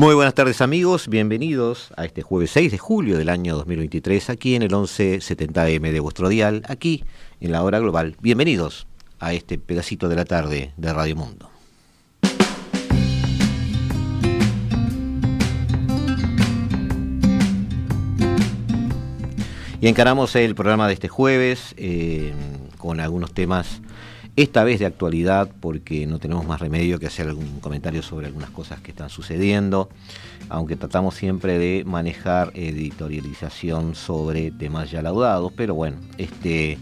Muy buenas tardes amigos, bienvenidos a este jueves 6 de julio del año 2023 aquí en el 1170M de vuestro dial, aquí en la hora global. Bienvenidos a este pedacito de la tarde de Radio Mundo. Y encaramos el programa de este jueves eh, con algunos temas, esta vez de actualidad, porque no tenemos más remedio que hacer algún comentario sobre algunas cosas que están sucediendo, aunque tratamos siempre de manejar editorialización sobre temas ya laudados, pero bueno, este...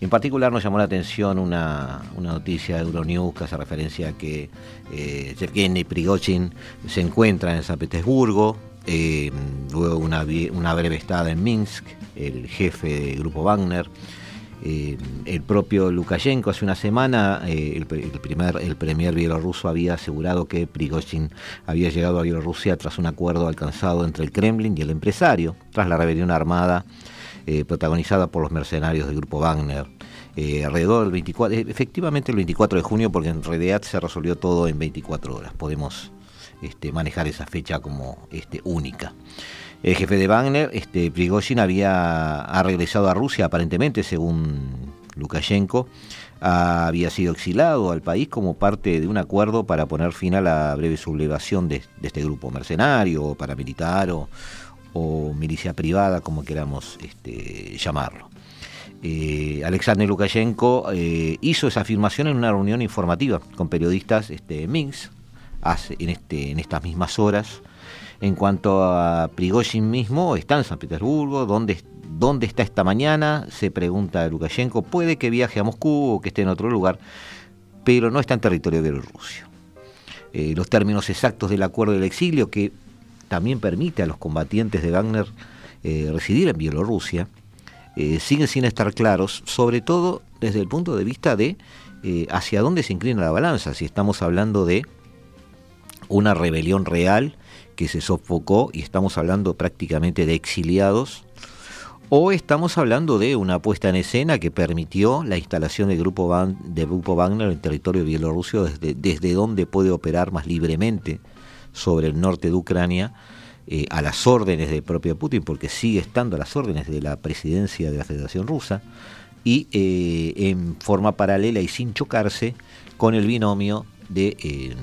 En particular nos llamó la atención una, noticia de Euronews que hace referencia a que eh, Yevgeny Prigozhin se encuentra en San Petersburgo, eh, luego una, una breve estada en Minsk, el jefe del grupo Wagner. Eh, el propio Lukashenko hace una semana, eh, el, primer, el premier bielorruso había asegurado que Prigozhin había llegado a Bielorrusia tras un acuerdo alcanzado entre el Kremlin y el empresario, tras la rebelión armada eh, protagonizada por los mercenarios del grupo Wagner. alrededor del 24, efectivamente el 24 de junio, porque en realidad se resolvió todo en 24 horas. Podemos este, manejar esa fecha como este, única. El jefe de Wagner, este, Prigozhin, había ha regresado a Rusia aparentemente, según Lukashenko, había sido exilado al país como parte de un acuerdo para poner fin a la breve sublevación de, este grupo mercenario, paramilitar o, milicia privada, como queramos este, llamarlo. Eh, Alexander Lukashenko eh, hizo esa afirmación en una reunión informativa con periodistas este, Minsk este, en estas mismas horas en cuanto a Prigozhin mismo, está en San Petersburgo, ¿dónde, dónde está esta mañana? Se pregunta Lukashenko, puede que viaje a Moscú o que esté en otro lugar, pero no está en territorio de Bielorrusia. Eh, los términos exactos del acuerdo del exilio, que también permite a los combatientes de Wagner eh, residir en Bielorrusia, eh, siguen sin estar claros, sobre todo desde el punto de vista de hacia dónde se inclina la balanza, si estamos hablando de una rebelión real que se sofocó y estamos hablando prácticamente de exiliados, o estamos hablando de una puesta en escena que permitió la instalación del grupo, grupo Wagner en territorio bielorruso desde, desde donde puede operar más libremente sobre el norte de Ucrania eh, a las órdenes del propio Putin, porque sigue estando a las órdenes de la presidencia de la Federación Rusa, y eh, en forma paralela y sin chocarse con el binomio de eh,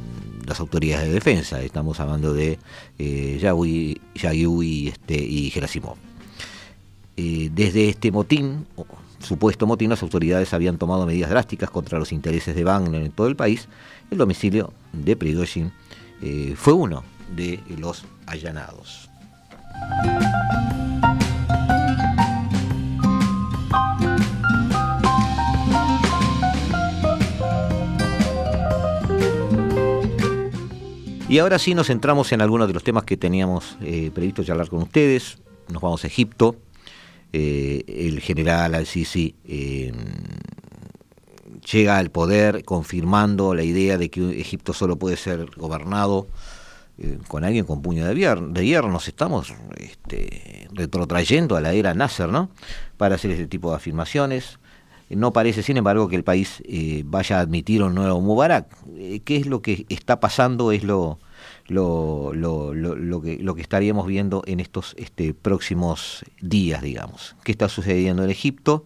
las autoridades de defensa. Estamos hablando de eh, Yahui, y, este, y Gerasimov. Eh, desde este motín, supuesto motín, las autoridades habían tomado medidas drásticas contra los intereses de Wagner en todo el país. El domicilio de Prigozhin eh, fue uno de los allanados. Y ahora sí nos centramos en algunos de los temas que teníamos eh, previsto charlar con ustedes. Nos vamos a Egipto. Eh, el general al-Sisi eh, llega al poder confirmando la idea de que Egipto solo puede ser gobernado con alguien con puño de, hierro. Nos estamos este, retrotrayendo a la era Nasser, ¿no? Para hacer ese tipo de afirmaciones. No parece, sin embargo, que el país eh, vaya a admitir un nuevo Mubarak. Eh, ¿Qué es lo que está pasando? Es lo, lo, lo, lo, que, lo que estaríamos viendo en estos este, próximos días, digamos. ¿Qué está sucediendo en Egipto?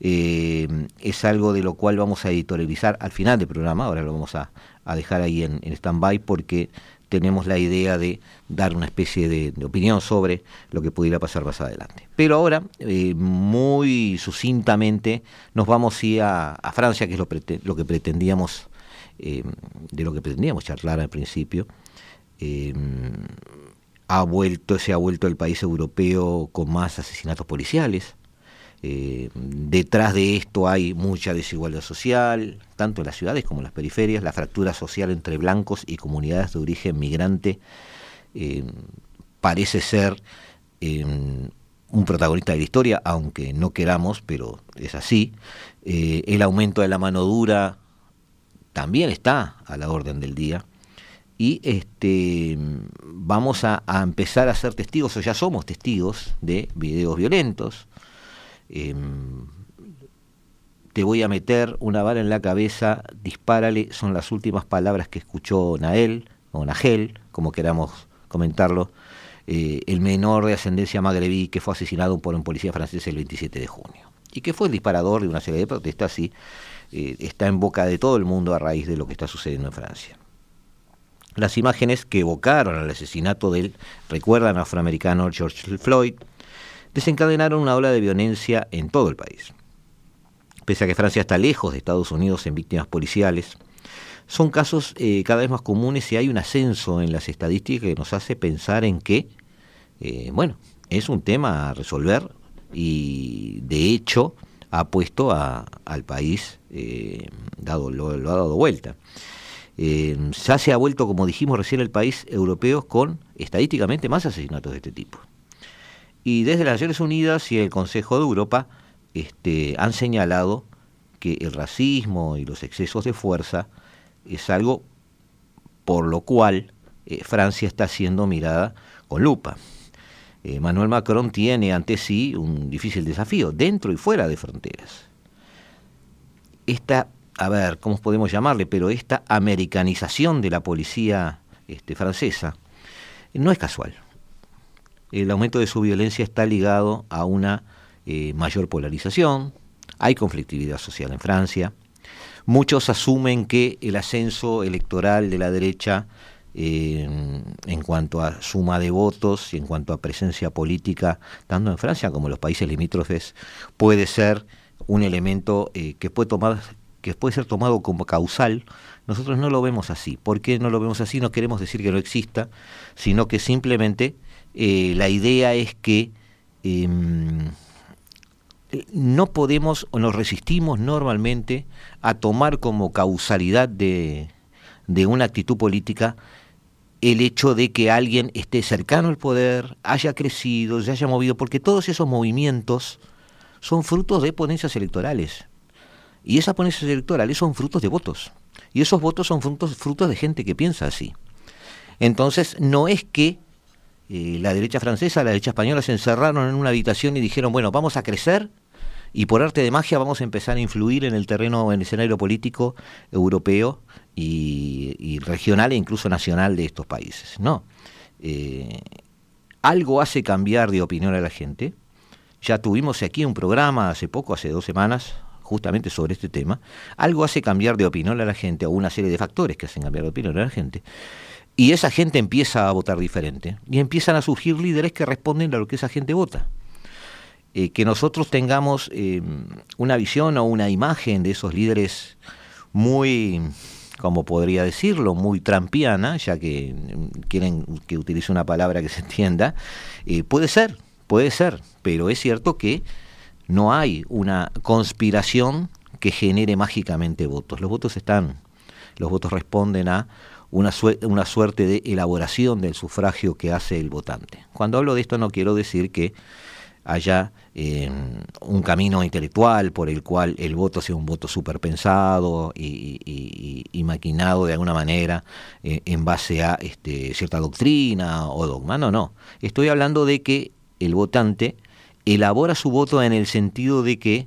Eh, es algo de lo cual vamos a editorializar al final del programa, ahora lo vamos a, dejar ahí en, en stand-by porque tenemos la idea de dar una especie de, opinión sobre lo que pudiera pasar más adelante. Pero ahora, eh, muy sucintamente, nos vamos a, Francia, que es lo, lo que pretendíamos, eh, de lo que pretendíamos charlar al principio. Eh, ha vuelto, se ha vuelto el país europeo con más asesinatos policiales. Eh, detrás de esto hay mucha desigualdad social, tanto en las ciudades como en las periferias, la fractura social entre blancos y comunidades de origen migrante eh, parece ser un protagonista de la historia, aunque no queramos, pero es así. el aumento de la mano dura también está a la orden del día y este, vamos a, empezar a ser testigos, o ya somos testigos, de videos violentos. Em, te voy a meter una bala en la cabeza, dispárale, son las últimas palabras que escuchó Nael, o Nagel, como queramos comentarlo, eh, el menor de ascendencia magrebí que fue asesinado por un policía francés el 27 de junio. Y que fue el disparador de una serie de protestas y eh, está en boca de todo el mundo a raíz de lo que está sucediendo en Francia. Las imágenes que evocaron al asesinato del, recuerdan afroamericano George Floyd, desencadenaron una ola de violencia en todo el país. Pese a que Francia está lejos de Estados Unidos en víctimas policiales, son casos eh, cada vez más comunes y hay un ascenso en las estadísticas que nos hace pensar en que, eh, bueno, es un tema a resolver y de hecho ha puesto al país, eh, dado, lo ha dado vuelta ya se ha vuelto, como dijimos recién, el país europeo con estadísticamente más asesinatos de este tipo. Y desde las Naciones Unidas y el Consejo de Europa este, han señalado que el racismo y los excesos de fuerza es algo por lo cual eh, Francia está siendo mirada con lupa. Eh, Manuel Macron tiene ante sí un difícil desafío, dentro y fuera de fronteras. Esta a ver, ¿cómo podemos llamarle? Pero esta americanización de la policía este, francesa no es casual. El aumento de su violencia está ligado a una eh, mayor polarización, hay conflictividad social en Francia, muchos asumen que el ascenso electoral de la derecha eh, en cuanto a suma de votos y en cuanto a presencia política, tanto en Francia como en los países limítrofes, puede ser un elemento eh, que puede tomar que puede ser tomado como causal, nosotros no lo vemos así. ¿Por qué no lo vemos así? No queremos decir que no exista, sino que simplemente eh, la idea es que em, no podemos o nos resistimos normalmente a tomar como causalidad de, de una actitud política el hecho de que alguien esté cercano al poder, haya crecido, se haya movido, porque todos esos movimientos son frutos de ponencias electorales. Y esas ponencias electorales son frutos de votos. Y esos votos son frutos, frutos de gente que piensa así. Entonces, no es que la derecha francesa, la derecha española se encerraron en una habitación y dijeron, bueno, vamos a crecer y por arte de magia vamos a empezar a influir en el terreno, en el escenario político europeo y, regional e incluso nacional de estos países. No. Eh, algo hace cambiar de opinión a la gente. Ya tuvimos aquí un programa hace poco, hace dos semanas, justamente sobre este tema, algo hace cambiar de opinión a la gente, o una serie de factores que hacen cambiar de opinión a la gente, y esa gente empieza a votar diferente, y empiezan a surgir líderes que responden a lo que esa gente vota. Eh, que nosotros tengamos eh, una visión o una imagen de esos líderes muy, como podría decirlo, muy trampiana, ya que mm, quieren que utilice una palabra que se entienda, eh, puede ser, puede ser, pero es cierto que no hay una conspiración que genere mágicamente votos. Los votos están, los votos responden a una, una suerte de elaboración del sufragio que hace el votante. Cuando hablo de esto no quiero decir que haya eh, un camino intelectual por el cual el voto sea un voto superpensado y, y, maquinado de alguna manera eh, en base a este, cierta doctrina o dogma. No, no. Estoy hablando de que el votante elabora su voto en el sentido de que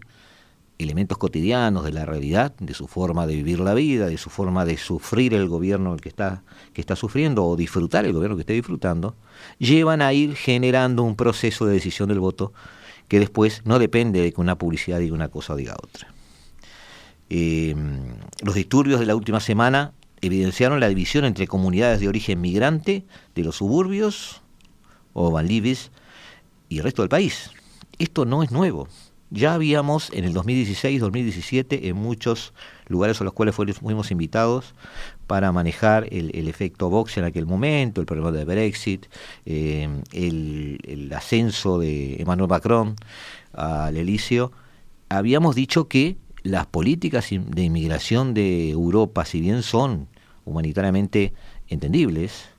elementos cotidianos de la realidad, de su forma de vivir la vida, de su forma de sufrir el gobierno que está, que está sufriendo o disfrutar el gobierno que está disfrutando, llevan a ir generando un proceso de decisión del voto que después no depende de que una publicidad diga una cosa o diga otra. Em, los disturbios de la última semana evidenciaron la división entre comunidades de origen migrante de los suburbios o Banlivis y el resto del país esto no es nuevo. Ya habíamos en el 2016-2017 en muchos lugares a los cuales fuimos invitados para manejar el, efecto Vox en aquel momento, el problema de Brexit, eh, el, ascenso de Emmanuel Macron. al Elíseo, habíamos dicho que las políticas de inmigración de Europa, si bien son humanitariamente entendibles,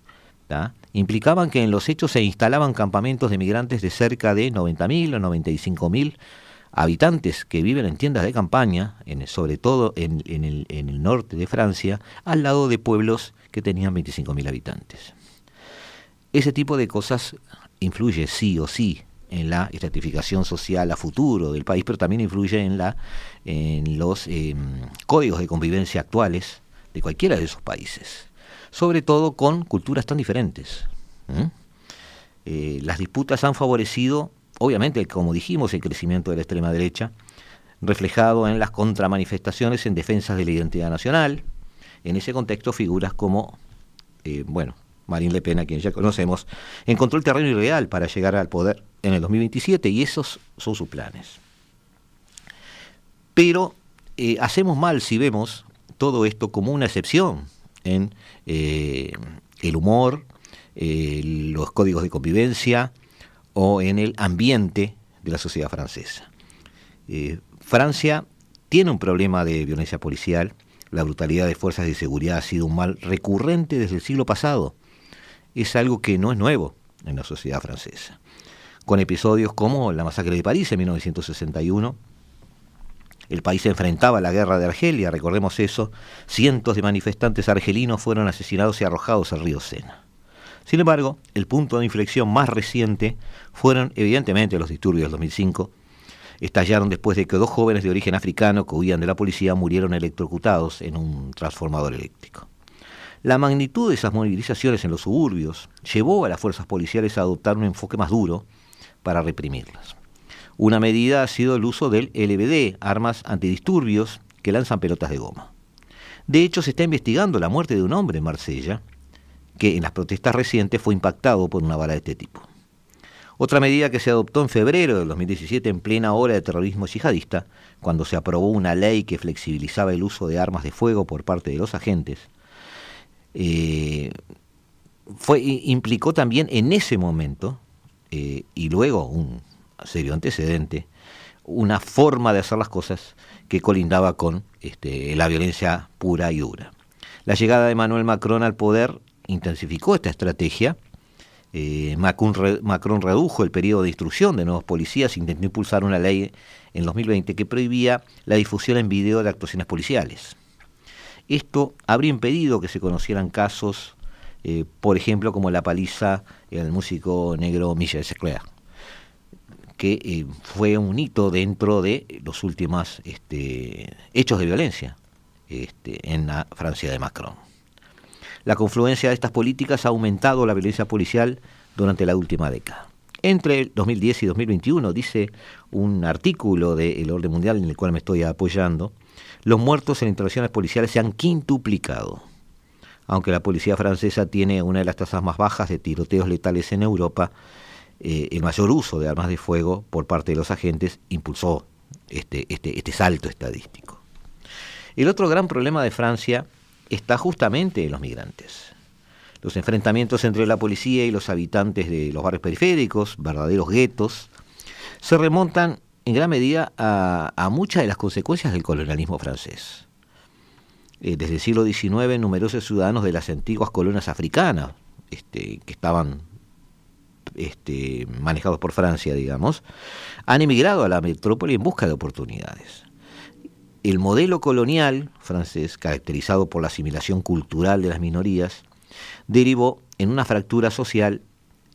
implicaban que en los hechos se instalaban campamentos de migrantes de cerca de 90.000 o 95.000 habitantes que viven en tiendas de campaña, sobre todo en, el, en, el, norte de Francia, al lado de pueblos que tenían 25.000 habitantes. Ese tipo de cosas influye sí o sí en la estratificación social a futuro del país, pero también influye en, la, en los em, códigos de convivencia actuales de cualquiera de esos países, sobre todo con culturas tan diferentes. Eh, las disputas han favorecido, obviamente, como dijimos, el crecimiento de la extrema derecha, reflejado en las contramanifestaciones en defensa de la identidad nacional. En ese contexto, figuras como, eh, bueno, Marine Le Pen, a quien ya conocemos, encontró el terreno ideal para llegar al poder en el 2027 y esos son sus planes. Pero eh, hacemos mal si vemos todo esto como una excepción en eh, el humor, los códigos de convivencia o en el ambiente de la sociedad francesa. Francia tiene un problema de violencia policial, la brutalidad de fuerzas de seguridad ha sido un mal recurrente desde el siglo pasado es algo que no es nuevo en la sociedad francesa. Con episodios como la masacre de París en 1961, el país se enfrentaba a la guerra de Argelia, recordemos eso, cientos de manifestantes argelinos fueron asesinados y arrojados al río Sena. Sin embargo, el punto de inflexión más reciente fueron evidentemente los disturbios del 2005. Estallaron después de que dos jóvenes de origen africano que huían de la policía murieron electrocutados en un transformador eléctrico. La magnitud de esas movilizaciones en los suburbios llevó a las fuerzas policiales a adoptar un enfoque más duro para reprimirlas. Una medida ha sido el uso del LBD, armas antidisturbios que lanzan pelotas de goma. De hecho, se está investigando la muerte de un hombre en Marsella, que en las protestas recientes fue impactado por una bala de este tipo. Otra medida que se adoptó en febrero de 2017 en plena hora de terrorismo yihadista, cuando se aprobó una ley que flexibilizaba el uso de armas de fuego por parte de los agentes, eh, fue, implicó también en ese momento, eh, y luego un serio antecedente, una forma de hacer las cosas que colindaba con este, la violencia pura y dura. La llegada de Manuel Macron al poder intensificó esta estrategia. Eh, Macron, redujo el periodo de instrucción de nuevos policías, intentó impulsar una ley en 2020 que prohibía la difusión en video de actuaciones policiales. Esto habría impedido que se conocieran casos, eh, por ejemplo, como la paliza del músico negro Michel Secler, que eh, fue un hito dentro de los últimos este, hechos de violencia este, en la Francia de Macron. La confluencia de estas políticas ha aumentado la violencia policial durante la última década. Entre 2010 y 2021, dice un artículo del Orden Mundial en el cual me estoy apoyando, los muertos en intervenciones policiales se han quintuplicado. Aunque la policía francesa tiene una de las tasas más bajas de tiroteos letales en Europa, eh, el mayor uso de armas de fuego por parte de los agentes impulsó este, este, este salto estadístico. El otro gran problema de Francia está justamente en los migrantes. Los enfrentamientos entre la policía y los habitantes de los barrios periféricos, verdaderos guetos, se remontan en gran medida a, muchas de las consecuencias del colonialismo francés. Eh, desde el siglo XIX, numerosos ciudadanos de las antiguas colonias africanas, este, que estaban este, manejados por Francia, digamos, han emigrado a la metrópoli en busca de oportunidades. El modelo colonial francés, caracterizado por la asimilación cultural de las minorías, derivó en una fractura social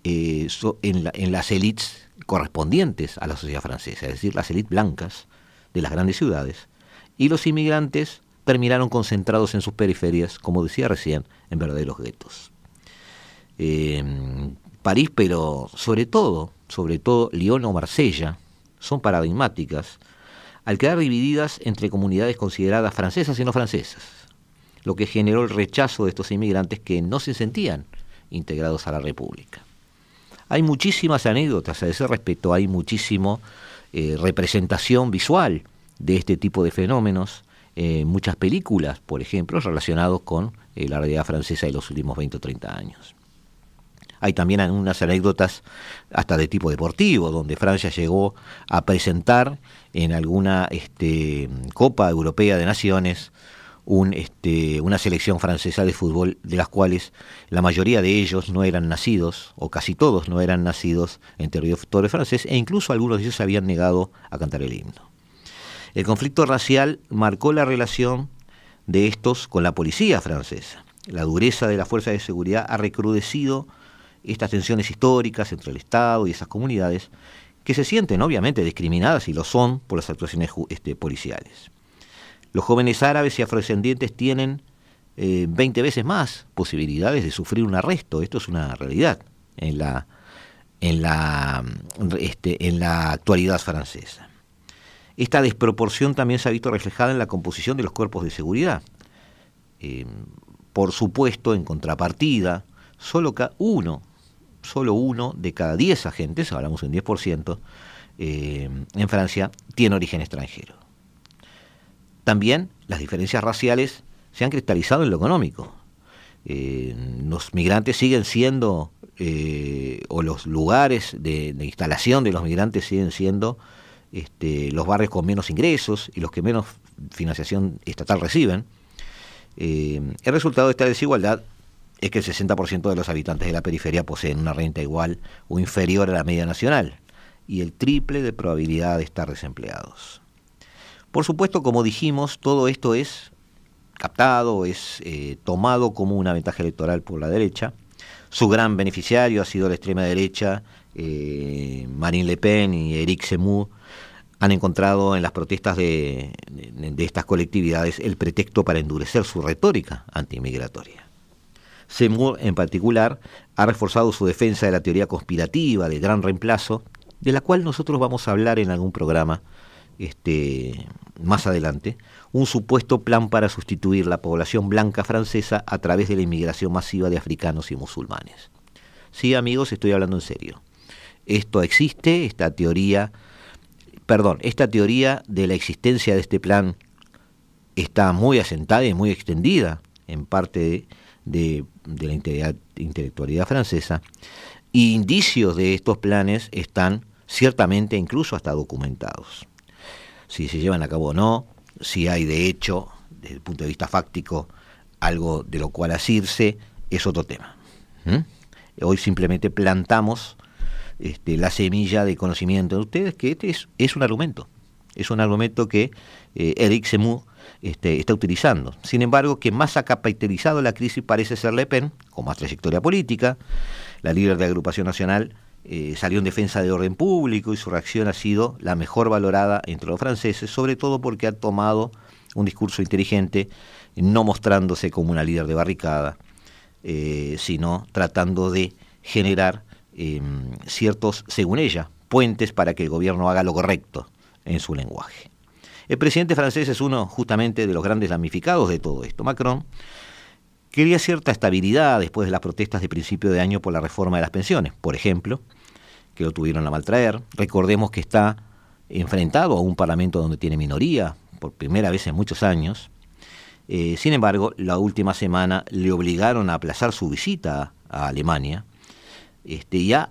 eh, en, las élites correspondientes a la sociedad francesa, es decir, las élites blancas de las grandes ciudades, y los inmigrantes terminaron concentrados en sus periferias, como decía recién, en verdaderos guetos. París, pero sobre todo, sobre todo Lyon o Marsella, son paradigmáticas al quedar divididas entre comunidades consideradas francesas y no francesas, lo que generó el rechazo de estos inmigrantes que no se sentían integrados a la República. Hay muchísimas anécdotas a ese respecto, hay muchísima eh, representación visual de este tipo de fenómenos, eh, muchas películas, por ejemplo, relacionados con eh, la realidad francesa de los últimos 20 o 30 años. Hay también unas anécdotas hasta de tipo deportivo, donde Francia llegó a presentar en alguna este, Copa Europea de Naciones un, este, una selección francesa de fútbol, de las cuales la mayoría de ellos no eran nacidos, o casi todos no eran nacidos en territorio francés, e incluso algunos de ellos se habían negado a cantar el himno. El conflicto racial marcó la relación de estos con la policía francesa. La dureza de la fuerza de seguridad ha recrudecido estas tensiones históricas entre el Estado y esas comunidades que se sienten obviamente discriminadas y lo son por las actuaciones este, policiales. Los jóvenes árabes y afrodescendientes tienen 20 eh, veces más posibilidades de sufrir un arresto. Esto es una realidad en la, en la, este, en la actualidad francesa. Esta desproporción también se ha visto reflejada en la composición de los cuerpos de seguridad. Eh, por supuesto, en contrapartida, solo uno, solo uno de cada 10 agentes, hablamos un 10%, eh, en Francia, tiene origen extranjero. También las diferencias raciales se han cristalizado en lo económico. Eh, los migrantes siguen siendo, o los lugares de, instalación de los migrantes siguen siendo este, los barrios con menos ingresos y los que menos financiación estatal reciben. Eh, el resultado de esta desigualdad es que el 60% de los habitantes de la periferia poseen una renta igual o inferior a la media nacional y el triple de probabilidad de estar desempleados. Por supuesto, como dijimos, todo esto es captado, es eh, tomado como una ventaja electoral por la derecha. Su gran beneficiario ha sido la extrema derecha, eh, Marine Le Pen y Eric Zemmour, han encontrado en las protestas de, estas colectividades el pretexto para endurecer su retórica antimigratoria. Seymour, en particular, ha reforzado su defensa de la teoría conspirativa del gran reemplazo, de la cual nosotros vamos a hablar en algún programa este, más adelante, un supuesto plan para sustituir la población blanca francesa a través de la inmigración masiva de africanos y musulmanes. Sí, amigos, estoy hablando en serio. Esto existe, esta teoría perdón, esta teoría de la existencia de este plan está muy asentada y muy extendida en parte de, la intelectualidad francesa, y indicios de estos planes están ciertamente incluso hasta documentados. Si se llevan a cabo o no, si hay de hecho, desde el punto de vista fáctico, algo de lo cual asirse, es otro tema. Hoy simplemente plantamos este, la semilla de conocimiento de ustedes, que este es, un argumento, es un argumento que eh, Eric Zemmour este, está utilizando. Sin embargo, quien más ha capitalizado la crisis parece ser Le Pen, con más trayectoria política. La líder de agrupación nacional eh, salió en defensa de orden público y su reacción ha sido la mejor valorada entre los franceses, sobre todo porque ha tomado un discurso inteligente, no mostrándose como una líder de barricada, eh, sino tratando de generar Em, ciertos, según ella, puentes para que el gobierno haga lo correcto en su lenguaje. El presidente francés es uno justamente de los grandes damnificados de todo esto. Macron quería cierta estabilidad después de las protestas de principio de año por la reforma de las pensiones, por ejemplo, que lo tuvieron a maltraer. Recordemos que está enfrentado a un parlamento donde tiene minoría, por primera vez en muchos años. Eh, sin embargo, la última semana le obligaron a aplazar su visita a Alemania este, ya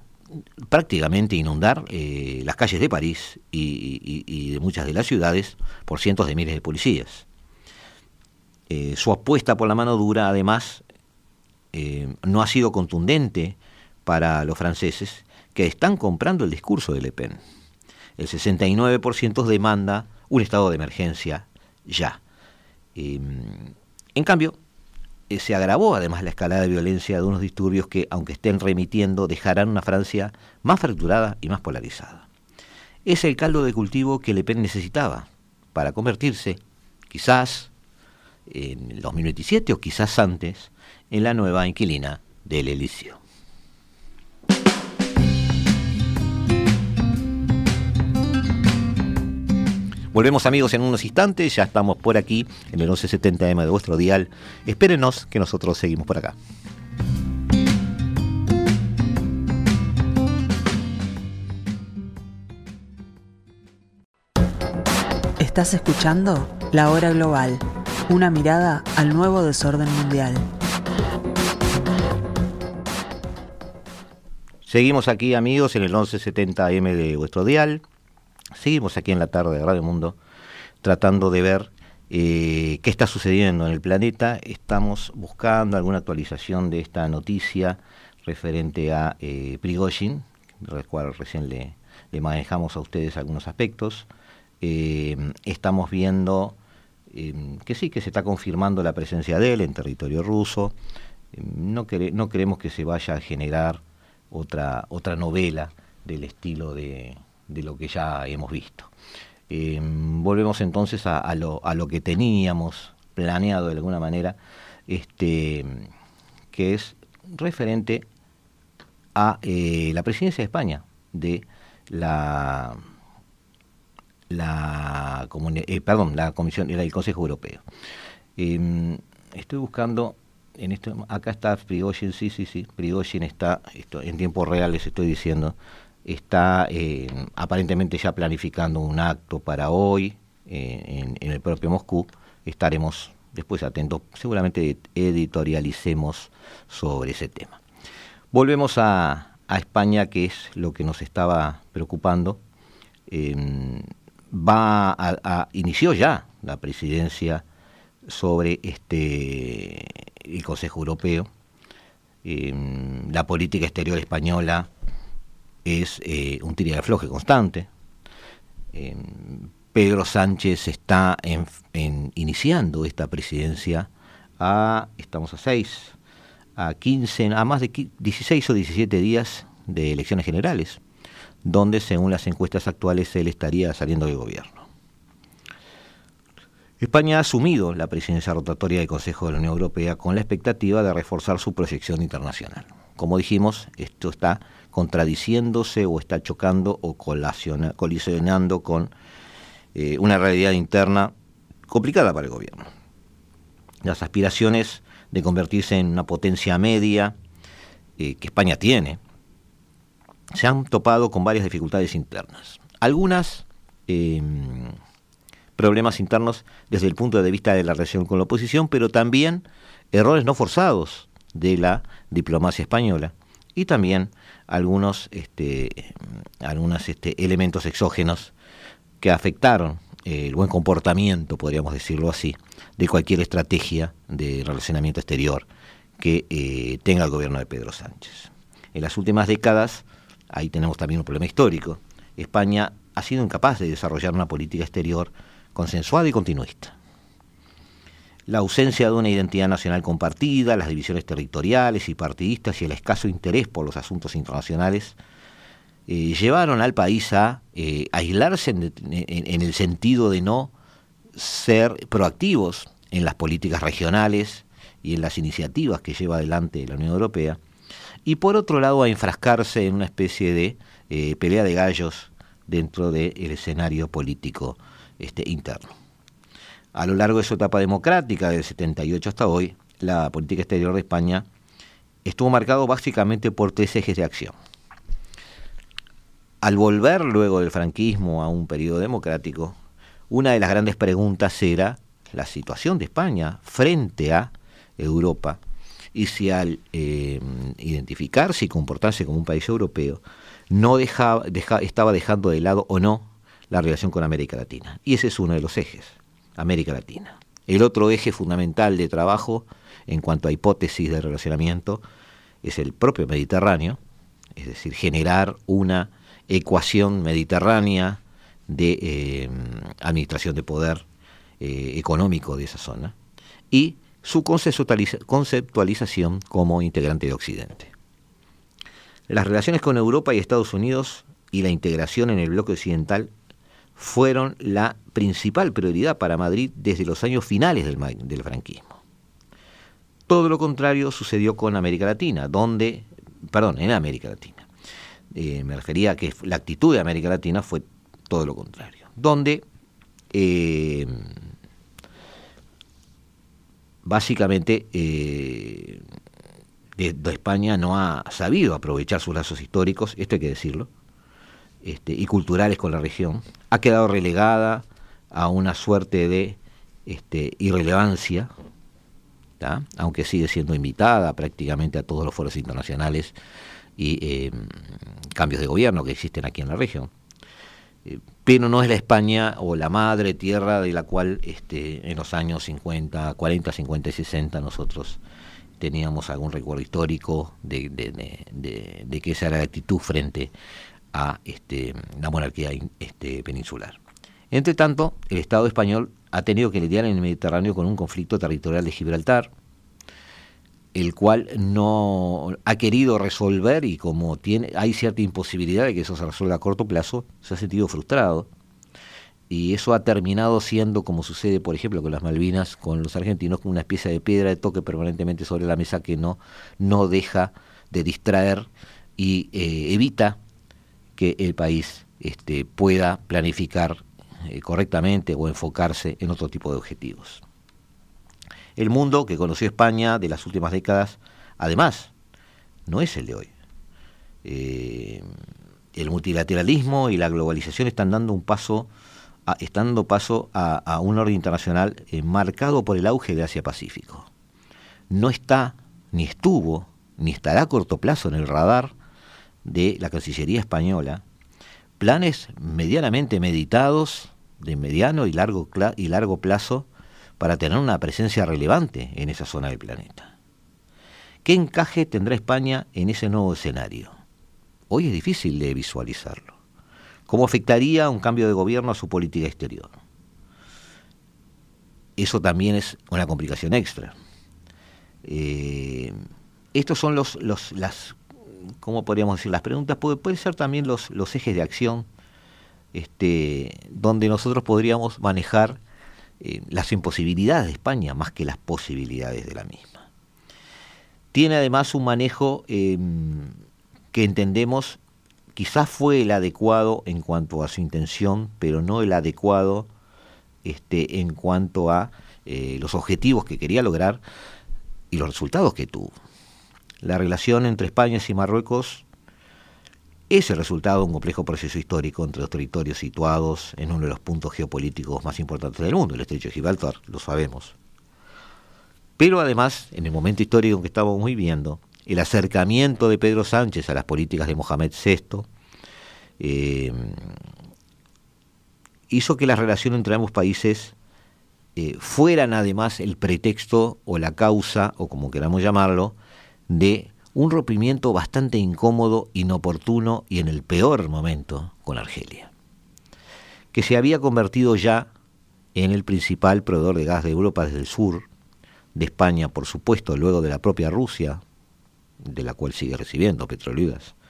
prácticamente inundar eh, las calles de París y, de muchas de las ciudades por cientos de miles de policías. Eh, su apuesta por la mano dura, además, eh, no ha sido contundente para los franceses que están comprando el discurso de Le Pen. El 69% demanda un estado de emergencia ya. en cambio, eh, se agravó además la escalada de violencia de unos disturbios que, aunque estén remitiendo, dejarán una Francia más fracturada y más polarizada. Es el caldo de cultivo que Le Pen necesitaba para convertirse, quizás en el 2027 o quizás antes, en la nueva inquilina del Elíseo. Volvemos amigos en unos instantes, ya estamos por aquí en el 1170M de vuestro dial. Espérenos que nosotros seguimos por acá. Estás escuchando La Hora Global, una mirada al nuevo desorden mundial. Seguimos aquí, amigos, en el 1170M de vuestro dial. Seguimos aquí en la tarde de Radio Mundo tratando de ver eh, qué está sucediendo en el planeta. Estamos buscando alguna actualización de esta noticia referente a eh, Prigozhin, del cual recién le, manejamos a ustedes algunos aspectos. Eh, estamos viendo eh, que sí, que se está confirmando la presencia de él en territorio ruso. no, queremos que se vaya a generar otra novela del estilo de, de lo que ya hemos visto. volvemos entonces a, lo, a lo que teníamos planeado de alguna manera, este, que es referente a eh, la presidencia de España de la la eh, perdón la comisión el Consejo Europeo em, estoy buscando en esto acá está Prigozhin sí sí sí Prigozhin está esto en tiempo real les estoy diciendo está em, aparentemente ya planificando un acto para hoy eh, en, el propio Moscú estaremos después atentos seguramente editorialicemos sobre ese tema Volvemos a, España, que es lo que nos estaba preocupando. Em, va a, inició ya la presidencia sobre este el Consejo Europeo. Em, la política exterior española es eh, un tira de floje constante. Em, Pedro Sánchez está iniciando esta presidencia a, estamos a seis, a 15, a más de 16 o 17 días de elecciones generales, donde según las encuestas actuales él estaría saliendo del gobierno. España ha asumido la presidencia rotatoria del Consejo de la Unión Europea con la expectativa de reforzar su proyección internacional. Como dijimos, esto está contradiciéndose o está chocando o colisionando con eh, una realidad interna complicada para el gobierno. Las aspiraciones de convertirse en una potencia media eh, que España tiene, se han topado con varias dificultades internas. Algunas em, problemas internos desde el punto de vista de la relación con la oposición, pero también errores no forzados de la diplomacia española y también algunos, este, algunos este, elementos exógenos que afectaron el buen comportamiento, podríamos decirlo así, de cualquier estrategia de relacionamiento exterior que eh, tenga el gobierno de Pedro Sánchez. En las últimas décadas, ahí tenemos también un problema histórico, España ha sido incapaz de desarrollar una política exterior consensuada y continuista. La ausencia de una identidad nacional compartida, las divisiones territoriales y partidistas y el escaso interés por los asuntos internacionales eh, llevaron al país a eh, aislarse en, el sentido de no ser proactivos en las políticas regionales y en las iniciativas que lleva adelante la Unión Europea, y por otro lado a enfrascarse en una especie de eh, pelea de gallos dentro del escenario político este, interno. A lo largo de su etapa democrática, del 78 hasta hoy, la política exterior de España estuvo marcado básicamente por tres ejes de acción. Al volver luego del franquismo a un periodo democrático, una de las grandes preguntas era la situación de España frente a Europa. Y si al eh, identificarse y comportarse como un país europeo no dejaba, estaba dejando de lado o no la relación con América Latina. Y ese es uno de los ejes, América Latina. El otro eje fundamental de trabajo en cuanto a hipótesis de relacionamiento es el propio Mediterráneo, es decir, generar una ecuación mediterránea de eh, administración de poder eh, económico de esa zona y su conceptualización como integrante de Occidente. Las relaciones con Europa y Estados Unidos y la integración en el bloque occidental fueron la principal prioridad para Madrid desde los años finales del, franquismo. Todo lo contrario sucedió con América Latina, donde, perdón, en América Latina eh, me refería a que la actitud de América Latina fue todo lo contrario, donde eh, básicamente eh, España no ha sabido aprovechar sus lazos históricos, esto hay que decirlo, este, y culturales con la región, ha quedado relegada a una suerte de este, irrelevancia, aunque sigue siendo invitada prácticamente a todos los foros internacionales y eh, cambios de gobierno que existen aquí en la región. Eh, pero no es la España o la madre tierra de la cual este, en los años 50, 40, 50 y 60 nosotros teníamos algún recuerdo histórico de, de, que esa era la actitud frente a este, la monarquía este, peninsular. Entre tanto, el Estado español ha tenido que lidiar en el Mediterráneo con un conflicto territorial de Gibraltar, el cual no ha querido resolver y como tiene hay cierta imposibilidad de que eso se resuelva a corto plazo, se ha sentido frustrado. Y eso ha terminado siendo, como sucede, por ejemplo, con las Malvinas, con los argentinos, como una especie de piedra de toque permanentemente sobre la mesa que no, no deja de distraer y eh, evita que el país este, pueda planificar eh, correctamente o enfocarse en otro tipo de objetivos. El mundo que conoció España de las últimas décadas, además, no es el de hoy. Eh, el multilateralismo y la globalización están dando un paso, a, están dando paso a, un orden internacional eh, marcado por el auge de Asia-Pacífico. No está, ni estuvo, ni estará a corto plazo en el radar de la Cancillería española planes medianamente meditados de mediano y largo, y largo plazo para tener una presencia relevante en esa zona del planeta. ¿Qué encaje tendrá España en ese nuevo escenario? Hoy es difícil de visualizarlo. ¿Cómo afectaría un cambio de gobierno a su política exterior? Eso también es una complicación extra. Eh, estos son los, los, las, ¿cómo podríamos decir? Las preguntas, pueden puede ser también los, los ejes de acción este, donde nosotros podríamos manejar eh, las imposibilidades de España más que las posibilidades de la misma. Tiene además un manejo em, que entendemos quizás fue el adecuado en cuanto a su intención, pero no el adecuado este, en cuanto a eh, los objetivos que quería lograr y los resultados que tuvo. La relación entre España y Marruecos es el resultado de un complejo proceso histórico entre dos territorios situados en uno de los puntos geopolíticos más importantes del mundo, el estrecho de Gibraltar, lo sabemos. Pero además, en el momento histórico en que estamos viviendo, el acercamiento de Pedro Sánchez a las políticas de Mohamed VI eh, hizo que la relación entre ambos países eh, fueran además el pretexto o la causa, o como queramos llamarlo, de un rompimiento bastante incómodo, inoportuno y en el peor momento con Argelia, que se había convertido ya en el principal proveedor de gas de Europa desde el sur, de España, por supuesto, luego de la propia Rusia, de la cual sigue recibiendo petróleo y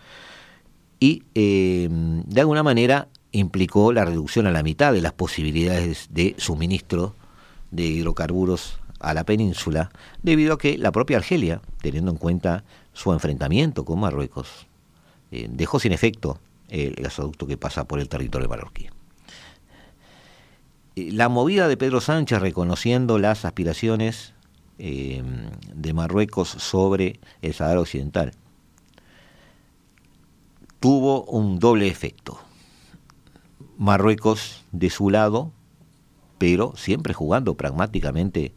y eh, de alguna manera implicó la reducción a la mitad de las posibilidades de suministro de hidrocarburos a la península, debido a que la propia Argelia, teniendo en cuenta su enfrentamiento con Marruecos, eh, dejó sin efecto el gasoducto que pasa por el territorio marroquí. Eh, la movida de Pedro Sánchez reconociendo las aspiraciones eh, de Marruecos sobre el Sahara Occidental tuvo un doble efecto. Marruecos de su lado, pero siempre jugando pragmáticamente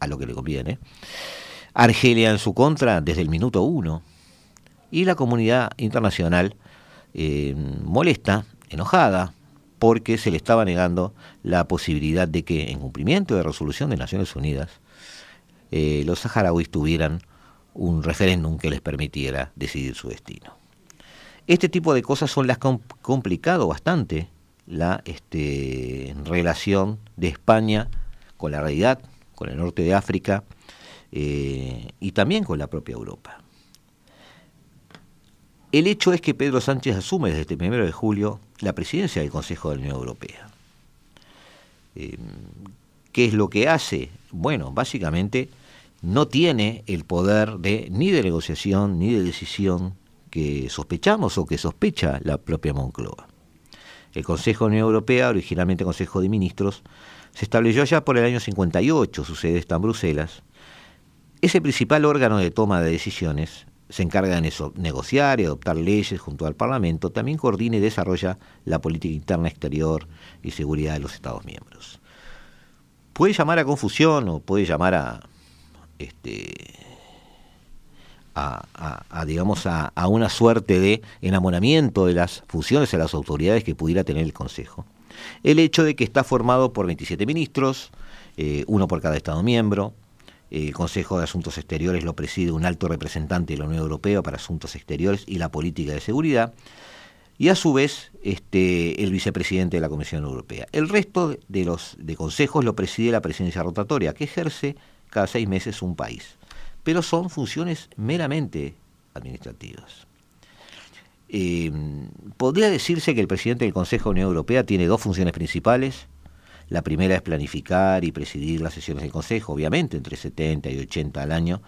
a lo que le conviene. Argelia en su contra desde el minuto uno. Y la comunidad internacional eh, molesta, enojada, porque se le estaba negando la posibilidad de que, en cumplimiento de resolución de Naciones Unidas, eh, los saharauis tuvieran un referéndum que les permitiera decidir su destino. Este tipo de cosas son las que han complicado bastante la este, relación de España con la realidad, con el norte de África eh, y también con la propia Europa. El hecho es que Pedro Sánchez asume desde el 1 de julio la presidencia del Consejo de la Unión Europea. Eh, ¿Qué es lo que hace? Bueno, básicamente no tiene el poder de ni de negociación ni de decisión que sospechamos o que sospecha la propia Moncloa. El Consejo de la Unión Europea, originalmente Consejo de Ministros, se estableció ya por el año 58, su sede está en Bruselas, ese principal órgano de toma de decisiones se encarga de negociar y adoptar leyes junto al Parlamento, también coordina y desarrolla la política interna, exterior y seguridad de los Estados miembros. Puede llamar a confusión o puede llamar a, este, a, digamos, a, una suerte de enamoramiento de las funciones de las autoridades que pudiera tener el Consejo. El hecho de que está formado por 27 ministros, eh, uno por cada Estado miembro, el Consejo de Asuntos Exteriores lo preside un alto representante de la Unión Europea para Asuntos Exteriores y la Política de Seguridad, y a su vez este, el vicepresidente de la Comisión Europea. El resto de los de consejos lo preside la presidencia rotatoria, que ejerce cada seis meses un país pero son funciones meramente administrativas. Eh, podría decirse que el presidente del Consejo de Unión Europea tiene dos funciones principales. La primera es planificar y presidir las sesiones del Consejo, obviamente, entre 70 y 80 al año,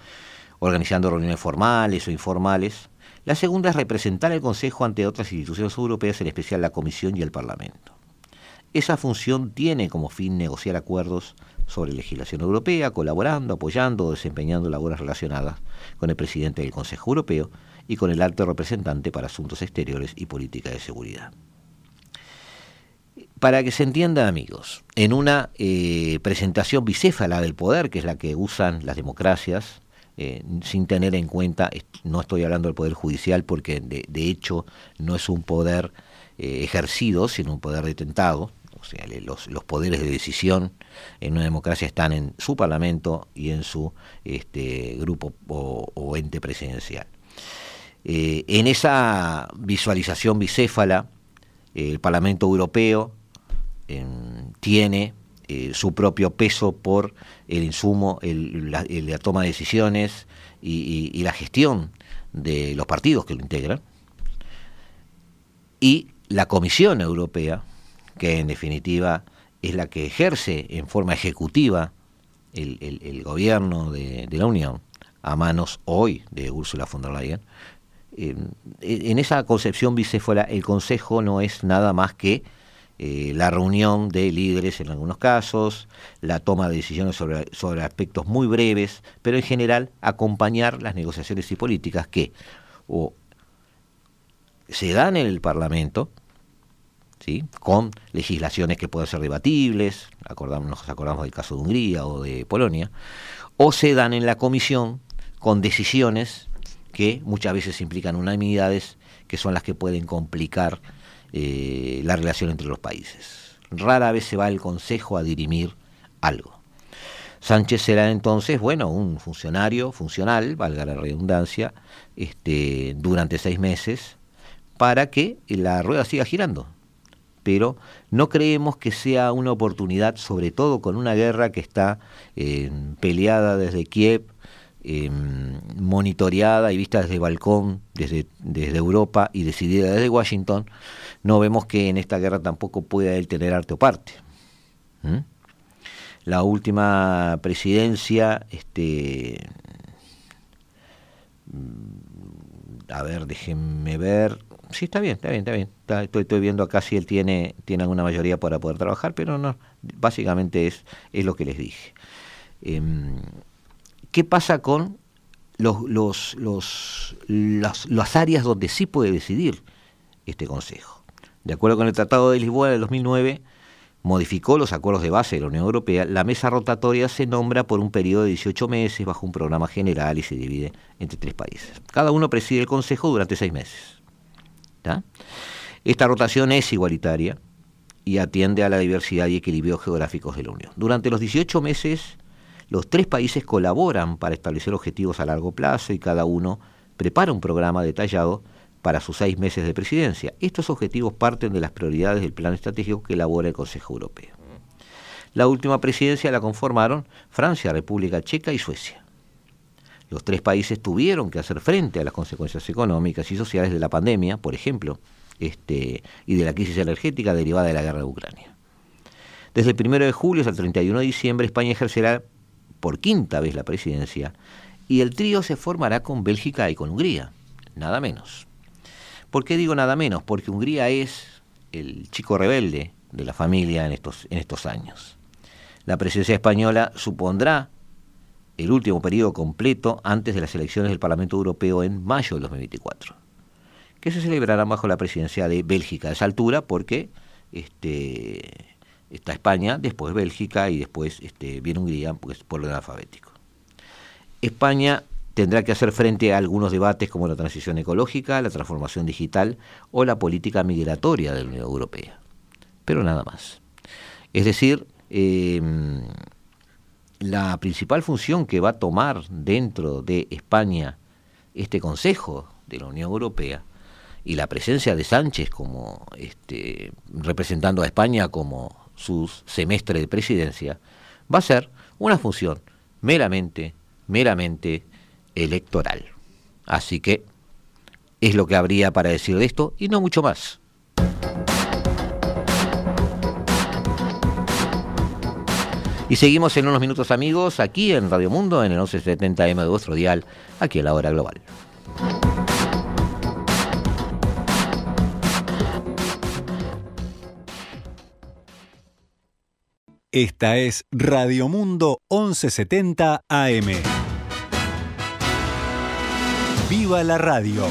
organizando reuniones formales o informales. La segunda es representar al Consejo ante otras instituciones europeas, en especial la Comisión y el Parlamento. Esa función tiene como fin negociar acuerdos sobre legislación europea, colaborando, apoyando o desempeñando labores relacionadas con el presidente del Consejo Europeo y con el alto representante para asuntos exteriores y política de seguridad. Para que se entienda, amigos, en una eh, presentación bicéfala del poder, que es la que usan las democracias, eh, sin tener en cuenta, no estoy hablando del poder judicial porque de, hecho no es un poder eh, ejercido, sino un poder detentado, o sea, los, poderes de decisión en una democracia están en su parlamento y en su este, grupo o, ente presidencial. Eh, en esa visualización bicéfala, el Parlamento Europeo em, tiene eh, su propio peso por el insumo, la, toma de decisiones y la gestión de los partidos que lo integran. Y la Comisión Europea que en definitiva es la que ejerce en forma ejecutiva el, gobierno de, la Unión, a manos hoy de Ursula von der Leyen, en esa concepción bicéfala el Consejo no es nada más que eh, la reunión de líderes en algunos casos, la toma de decisiones sobre, sobre aspectos muy breves, pero en general acompañar las negociaciones y políticas que o se dan en el Parlamento, con legislaciones que pueden ser debatibles, acordamos, nos acordamos del caso de Hungría o de Polonia, o se dan en la comisión con decisiones que muchas veces implican unanimidades, que son las que pueden complicar eh, la relación entre los países. Rara vez se va el Consejo a dirimir algo. Sánchez será entonces, bueno, un funcionario funcional, valga la redundancia, este, durante seis meses, para que la rueda siga girando pero no creemos que sea una oportunidad, sobre todo con una guerra que está eh, peleada desde Kiev, em, monitoreada y vista desde balcón, desde, desde Europa y decidida desde Washington, no vemos que en esta guerra tampoco pueda él tener arte o parte. La última presidencia, este, mm, a ver, déjenme ver, sí, está bien, está bien, está bien. estoy, viendo acá si él tiene, tiene alguna mayoría para poder trabajar, pero no, básicamente es, es lo que les dije. Em, ¿Qué pasa con los, los, los, las, las áreas donde sí puede decidir este Consejo? De acuerdo con el Tratado de Lisboa del 2009, modificó los acuerdos de base de la Unión Europea, la mesa rotatoria se nombra por un periodo de 18 meses bajo un programa general y se divide entre tres países. Cada uno preside el Consejo durante seis meses. Esta rotación es igualitaria y atiende a la diversidad y equilibrio geográficos de la Unión. Durante los 18 meses, los tres países colaboran para establecer objetivos a largo plazo y cada uno prepara un programa detallado para sus seis meses de presidencia. Estos objetivos parten de las prioridades del plan estratégico que elabora el Consejo Europeo. La última presidencia la conformaron Francia, República Checa y Suecia. Los tres países tuvieron que hacer frente a las consecuencias económicas y sociales de la pandemia, por ejemplo, este, y de la crisis energética derivada de la guerra de Ucrania. Desde el 1 de julio hasta el 31 de diciembre, España ejercerá por quinta vez la presidencia y el trío se formará con Bélgica y con Hungría, nada menos. ¿Por qué digo nada menos? Porque Hungría es el chico rebelde de la familia en estos, en estos años. La presidencia española supondrá el último periodo completo antes de las elecciones del Parlamento Europeo en mayo de 2024, que se celebrarán bajo la presidencia de Bélgica a esa altura porque este, está España, después Bélgica y después este, viene Hungría pues, por orden alfabético. España tendrá que hacer frente a algunos debates como la transición ecológica, la transformación digital o la política migratoria de la Unión Europea. Pero nada más. Es decir, em, la principal función que va a tomar dentro de España este Consejo de la Unión Europea y la presencia de Sánchez como este, representando a España como su semestre de presidencia va a ser una función meramente, meramente electoral. Así que es lo que habría para decir de esto y no mucho más. Y seguimos en unos minutos amigos aquí en Radio Mundo en el 1170M de vuestro dial, aquí en la hora global. Esta es Radio Mundo 1170 AM. ¡Viva la radio!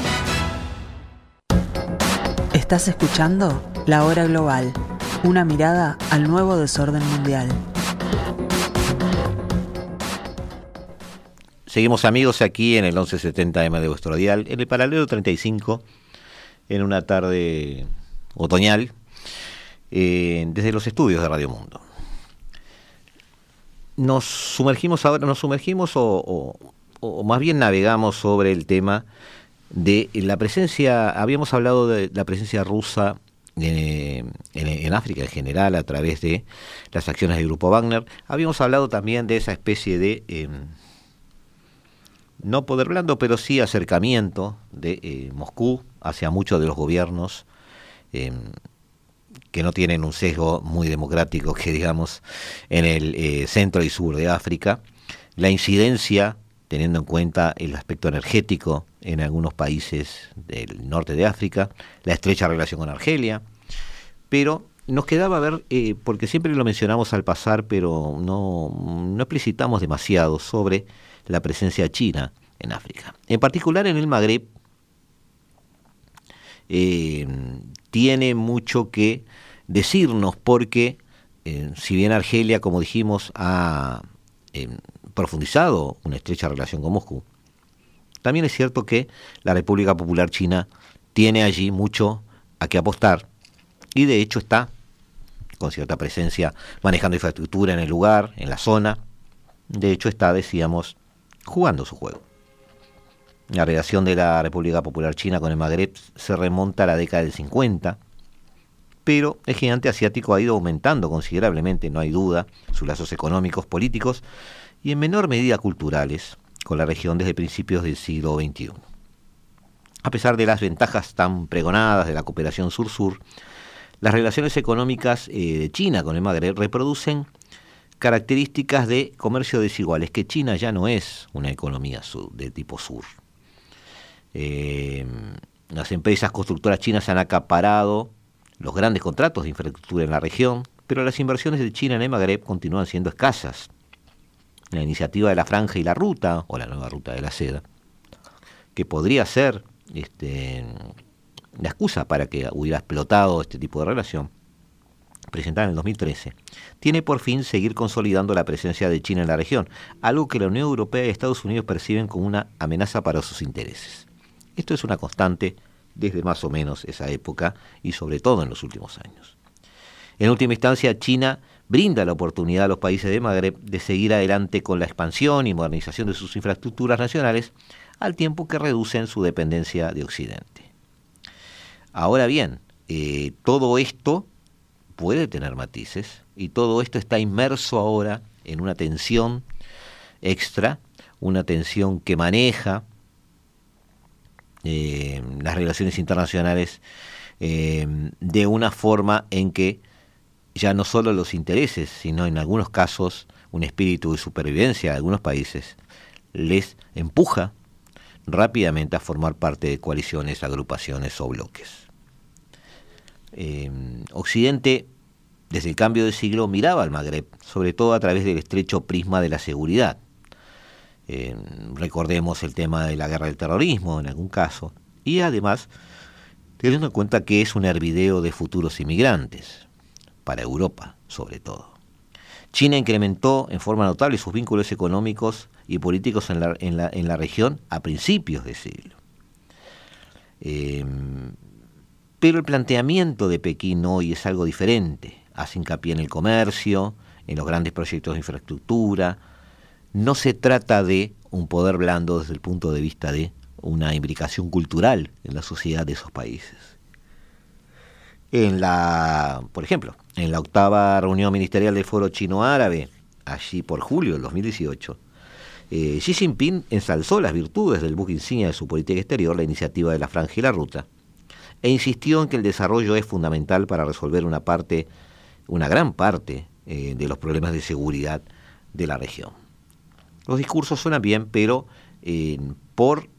Estás escuchando La Hora Global, una mirada al nuevo desorden mundial. Seguimos amigos aquí en el 1170M de vuestro dial, en el paralelo 35, en una tarde otoñal, eh, desde los estudios de Radio Mundo nos sumergimos ahora, nos sumergimos o, más bien navegamos sobre el tema de la presencia, habíamos hablado de la presencia rusa en, África en general a través de las acciones del grupo Wagner, habíamos hablado también de esa especie de, em, no poder blando, pero sí acercamiento de eh, Moscú hacia muchos de los gobiernos em, que no tienen un sesgo muy democrático que digamos en el eh, centro y sur de África, la incidencia, teniendo en cuenta el aspecto energético en algunos países del norte de África, la estrecha relación con Argelia, pero nos quedaba ver, eh, porque siempre lo mencionamos al pasar, pero no, no explicitamos demasiado sobre la presencia china en África. En particular en el Magreb, eh, tiene mucho que decirnos porque, eh, si bien Argelia, como dijimos, ha eh, profundizado una estrecha relación con Moscú, también es cierto que la República Popular China tiene allí mucho a que apostar y de hecho está con cierta presencia manejando infraestructura en el lugar, en la zona. De hecho está, decíamos, jugando su juego. La relación de la República Popular China con el Magreb se remonta a la década del 50, pero el gigante asiático ha ido aumentando considerablemente, no hay duda, sus lazos económicos, políticos y en menor medida culturales con la región desde principios del siglo XXI. A pesar de las ventajas tan pregonadas de la cooperación sur-sur, las relaciones económicas eh, de China con el Magreb reproducen características de comercio desiguales, que China ya no es una economía de tipo sur. Eh, las empresas constructoras chinas han acaparado los grandes contratos de infraestructura en la región, pero las inversiones de China en el Magreb continúan siendo escasas. La iniciativa de la franja y la ruta, o la nueva ruta de la seda, que podría ser este, la excusa para que hubiera explotado este tipo de relación, presentada en el 2013, tiene por fin seguir consolidando la presencia de China en la región, algo que la Unión Europea y Estados Unidos perciben como una amenaza para sus intereses. Esto es una constante desde más o menos esa época y sobre todo en los últimos años. En última instancia, China brinda la oportunidad a los países de Magreb de seguir adelante con la expansión y modernización de sus infraestructuras nacionales, al tiempo que reducen su dependencia de Occidente. Ahora bien, eh, todo esto puede tener matices y todo esto está inmerso ahora en una tensión extra, una tensión que maneja eh, las relaciones internacionales eh, de una forma en que ya no solo los intereses, sino en algunos casos un espíritu de supervivencia de algunos países les empuja rápidamente a formar parte de coaliciones, agrupaciones o bloques. Eh, Occidente, desde el cambio de siglo, miraba al Magreb, sobre todo a través del estrecho prisma de la seguridad. Recordemos el tema de la guerra del terrorismo en algún caso, y además teniendo en cuenta que es un hervideo de futuros inmigrantes, para Europa sobre todo. China incrementó en forma notable sus vínculos económicos y políticos en la, en la, en la región a principios de siglo. Em, pero el planteamiento de Pekín hoy es algo diferente. Hace hincapié en el comercio, en los grandes proyectos de infraestructura. No se trata de un poder blando desde el punto de vista de una imbricación cultural en la sociedad de esos países. En la, por ejemplo, en la octava reunión ministerial del Foro Chino-Árabe, allí por julio del 2018, eh, Xi Jinping ensalzó las virtudes del buque insignia de su política exterior, la iniciativa de la Franja y la Ruta, e insistió en que el desarrollo es fundamental para resolver una parte, una gran parte eh, de los problemas de seguridad de la región. Los discursos suenan bien, pero eh, por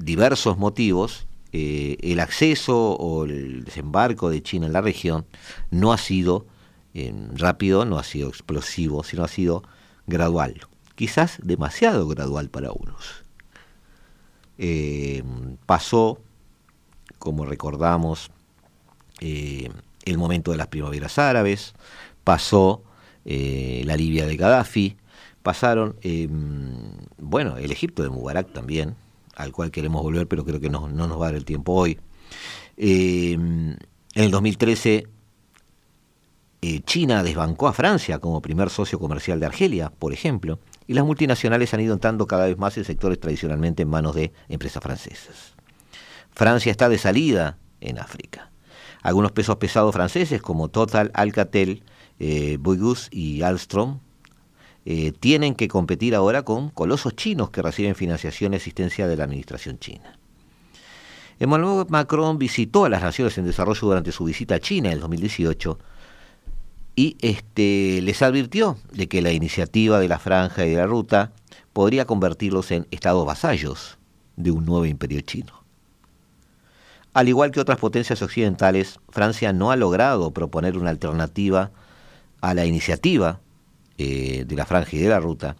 diversos motivos eh, el acceso o el desembarco de China en la región no ha sido rápido, no ha sido explosivo, sino ha sido gradual, quizás demasiado gradual para unos. pasó como recordamos, eh, el momento de las primaveras árabes, pasó eh, la Libia de Gaddafi, pasaron, eh, bueno, el Egipto de Mubarak también, al cual queremos volver, pero creo que no, no nos va a dar el tiempo hoy. en el 2013, China desbancó a Francia como primer socio comercial de Argelia, por ejemplo, y las multinacionales han ido entrando cada vez más en sectores tradicionalmente en manos de empresas francesas. Francia está de salida en África. Algunos pesos pesados franceses como Total, Alcatel, eh, y Alstrom eh, tienen que competir ahora con colosos chinos que reciben financiación y asistencia de la administración china. Emmanuel Macron visitó a las naciones en desarrollo durante su visita a China en el 2018 y este, les advirtió de que la iniciativa de la franja y de la ruta podría convertirlos en estados vasallos de un nuevo imperio chino. Al igual que otras potencias occidentales, Francia no ha logrado proponer una alternativa a la iniciativa eh, de la franja y de la ruta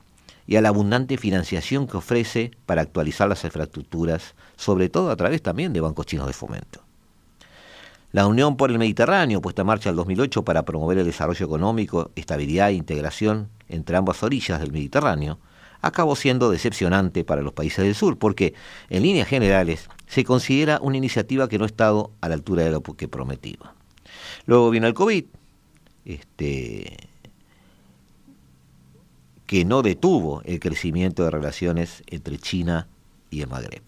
y a la abundante financiación que ofrece para actualizar las infraestructuras, sobre todo a través también de bancos chinos de fomento. La Unión por el Mediterráneo, puesta en marcha en 2008 para promover el desarrollo económico, estabilidad e integración entre ambas orillas del Mediterráneo, acabó siendo decepcionante para los países del sur, porque en líneas generales se considera una iniciativa que no ha estado a la altura de lo que prometía. Luego vino el COVID, este, que no detuvo el crecimiento de relaciones entre China y el Magreb.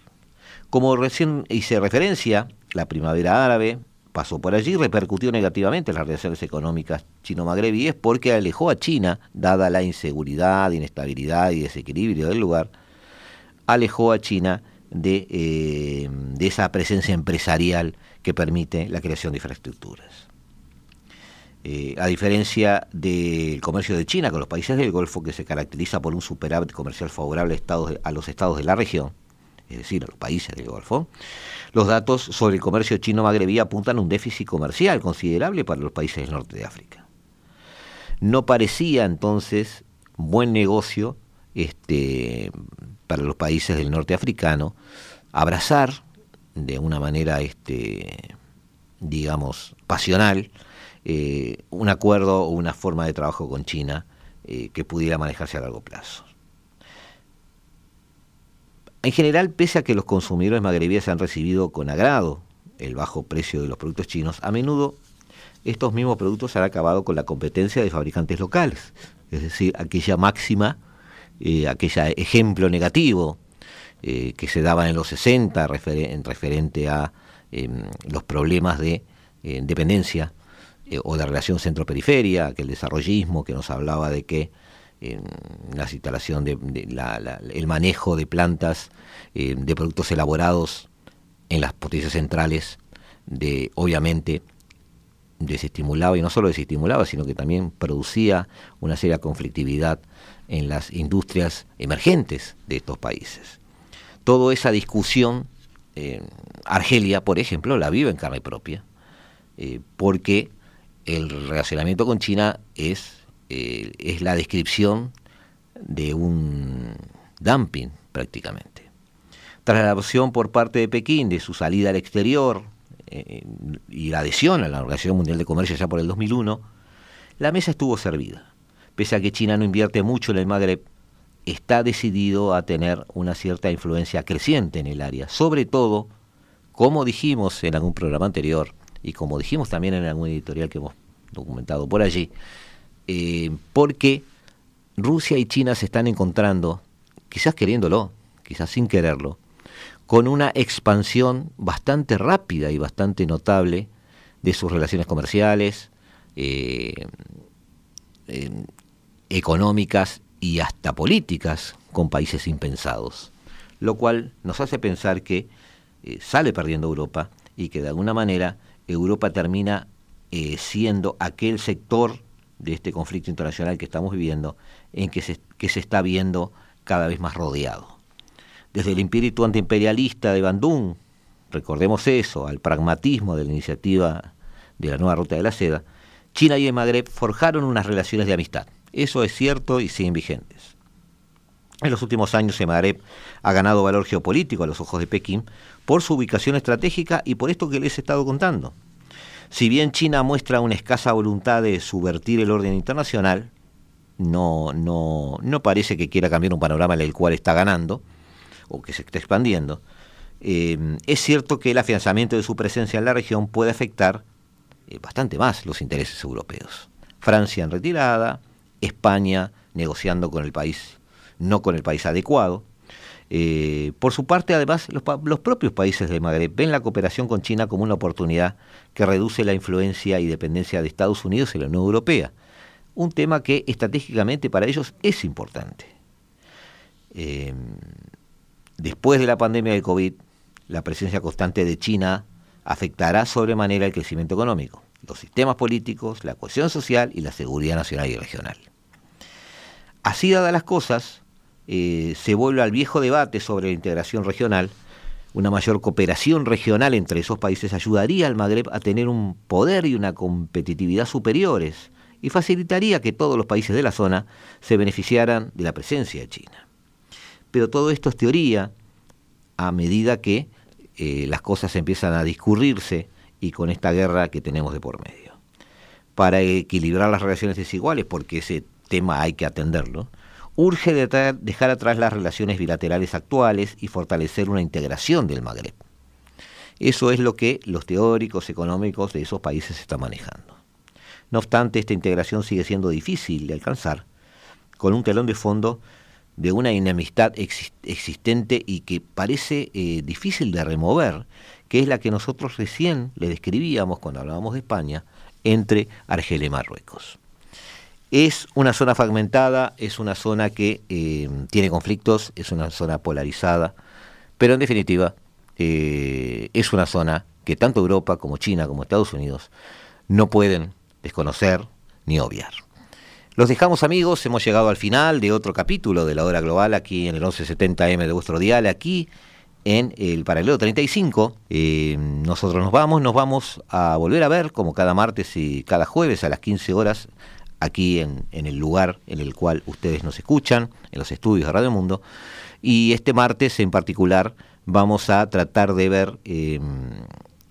Como recién hice referencia, la primavera árabe, pasó por allí, repercutió negativamente en las relaciones económicas chino-magrebíes porque alejó a China, dada la inseguridad, inestabilidad y desequilibrio del lugar, alejó a China de, eh, de esa presencia empresarial que permite la creación de infraestructuras. Eh, a diferencia del comercio de China con los países del Golfo, que se caracteriza por un superávit comercial favorable a los estados de la región, es decir, a los países del Golfo, los datos sobre el comercio chino-magrebí apuntan a un déficit comercial considerable para los países del norte de África. No parecía entonces buen negocio este, para los países del norte africano abrazar de una manera, este, digamos, pasional, eh, un acuerdo o una forma de trabajo con China eh, que pudiera manejarse a largo plazo. En general, pese a que los consumidores magrebíes han recibido con agrado el bajo precio de los productos chinos, a menudo estos mismos productos han acabado con la competencia de fabricantes locales, es decir, aquella máxima, eh, aquel ejemplo negativo eh, que se daba en los 60 en referente a em, los problemas de eh, o de relación centro-periferia, aquel desarrollismo que nos hablaba de que en la instalación de, el manejo de plantas eh, de productos elaborados en las potencias centrales de obviamente desestimulaba y no solo desestimulaba sino que también producía una seria conflictividad en las industrias emergentes de estos países. Toda esa discusión eh, Argelia por ejemplo la vive en carne propia eh, porque el relacionamiento con China es eh, es la descripción de un dumping prácticamente. Tras la adopción por parte de Pekín de su salida al exterior eh, y la adhesión a la Organización Mundial de Comercio ya por el 2001, la mesa estuvo servida. Pese a que China no invierte mucho en el Magreb, está decidido a tener una cierta influencia creciente en el área, sobre todo, como dijimos en algún programa anterior, y como dijimos también en algún editorial que hemos documentado por allí, eh, porque Rusia y China se están encontrando, quizás queriéndolo, quizás sin quererlo, con una expansión bastante rápida y bastante notable de sus relaciones comerciales, eh, económicas y hasta políticas con países impensados, lo cual nos hace pensar que eh, sale perdiendo Europa y que de alguna manera Europa termina eh, siendo aquel sector de este conflicto internacional que estamos viviendo en que se, que se está viendo cada vez más rodeado. Desde el espíritu antiimperialista de Bandung, recordemos eso, al pragmatismo de la iniciativa de la nueva ruta de la seda, China y el Magreb forjaron unas relaciones de amistad. Eso es cierto y siguen vigentes. En los últimos años el Magreb ha ganado valor geopolítico a los ojos de Pekín por su ubicación estratégica y por esto que les he estado contando. Si bien China muestra una escasa voluntad de subvertir el orden internacional, no, no, no parece que quiera cambiar un panorama en el cual está ganando o que se está expandiendo, eh, es cierto que el afianzamiento de su presencia en la región puede afectar eh, bastante más los intereses europeos. Francia en retirada, España negociando con el país, no con el país adecuado, eh, por su parte, además, los, propios países del Magreb ven la cooperación con China como una oportunidad que reduce la influencia y dependencia de Estados Unidos en la Unión Europea, un tema que estratégicamente para ellos es importante. Em, después de la pandemia del COVID, la presencia constante de China afectará sobremanera el crecimiento económico, los sistemas políticos, la cohesión social y la seguridad nacional y regional. Así dadas las cosas, eh, se vuelve al viejo debate sobre la integración regional. Una mayor cooperación regional entre esos países ayudaría al Magreb a tener un poder y una competitividad superiores y facilitaría que todos los países de la zona se beneficiaran de la presencia de China. Pero todo esto es teoría a medida que eh, las cosas empiezan a discurrirse y con esta guerra que tenemos de por medio. Para equilibrar las relaciones desiguales, porque ese tema hay que atenderlo, urge dejar atrás las relaciones bilaterales actuales y fortalecer una integración del Magreb. Eso es lo que los teóricos económicos de esos países están manejando. No obstante, esta integración sigue siendo difícil de alcanzar, con un telón de fondo de una enemistad existente y que parece eh, difícil de remover, que es la que nosotros recién le describíamos cuando hablábamos de España, entre Argelia y Marruecos. Es una zona fragmentada, es una zona que eh, tiene conflictos, es una zona polarizada, pero en definitiva eh, es una zona que tanto Europa como China como Estados Unidos no pueden desconocer ni obviar. Los dejamos amigos, hemos llegado al final de otro capítulo de la hora global aquí en el 1170M de vuestro dial, aquí en el paralelo 35. Eh, nosotros nos vamos, nos vamos a volver a ver como cada martes y cada jueves a las 15 horas aquí en, el lugar en el cual ustedes nos escuchan, en los estudios de Radio Mundo. Y este martes en particular vamos a tratar de ver em,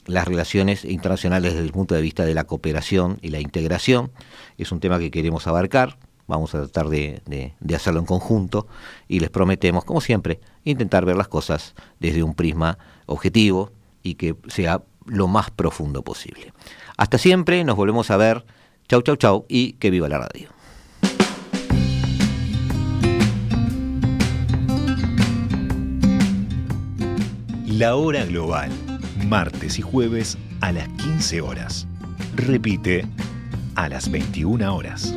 las relaciones internacionales desde el punto de vista de la cooperación y la integración. Es un tema que queremos abarcar, vamos a tratar de, de, hacerlo en conjunto y les prometemos, como siempre, intentar ver las cosas desde un prisma objetivo y que sea lo más profundo posible. Hasta siempre, nos volvemos a ver Chau, chau, chau y que viva la radio. La hora global, martes y jueves a las 15 horas. Repite a las 21 horas.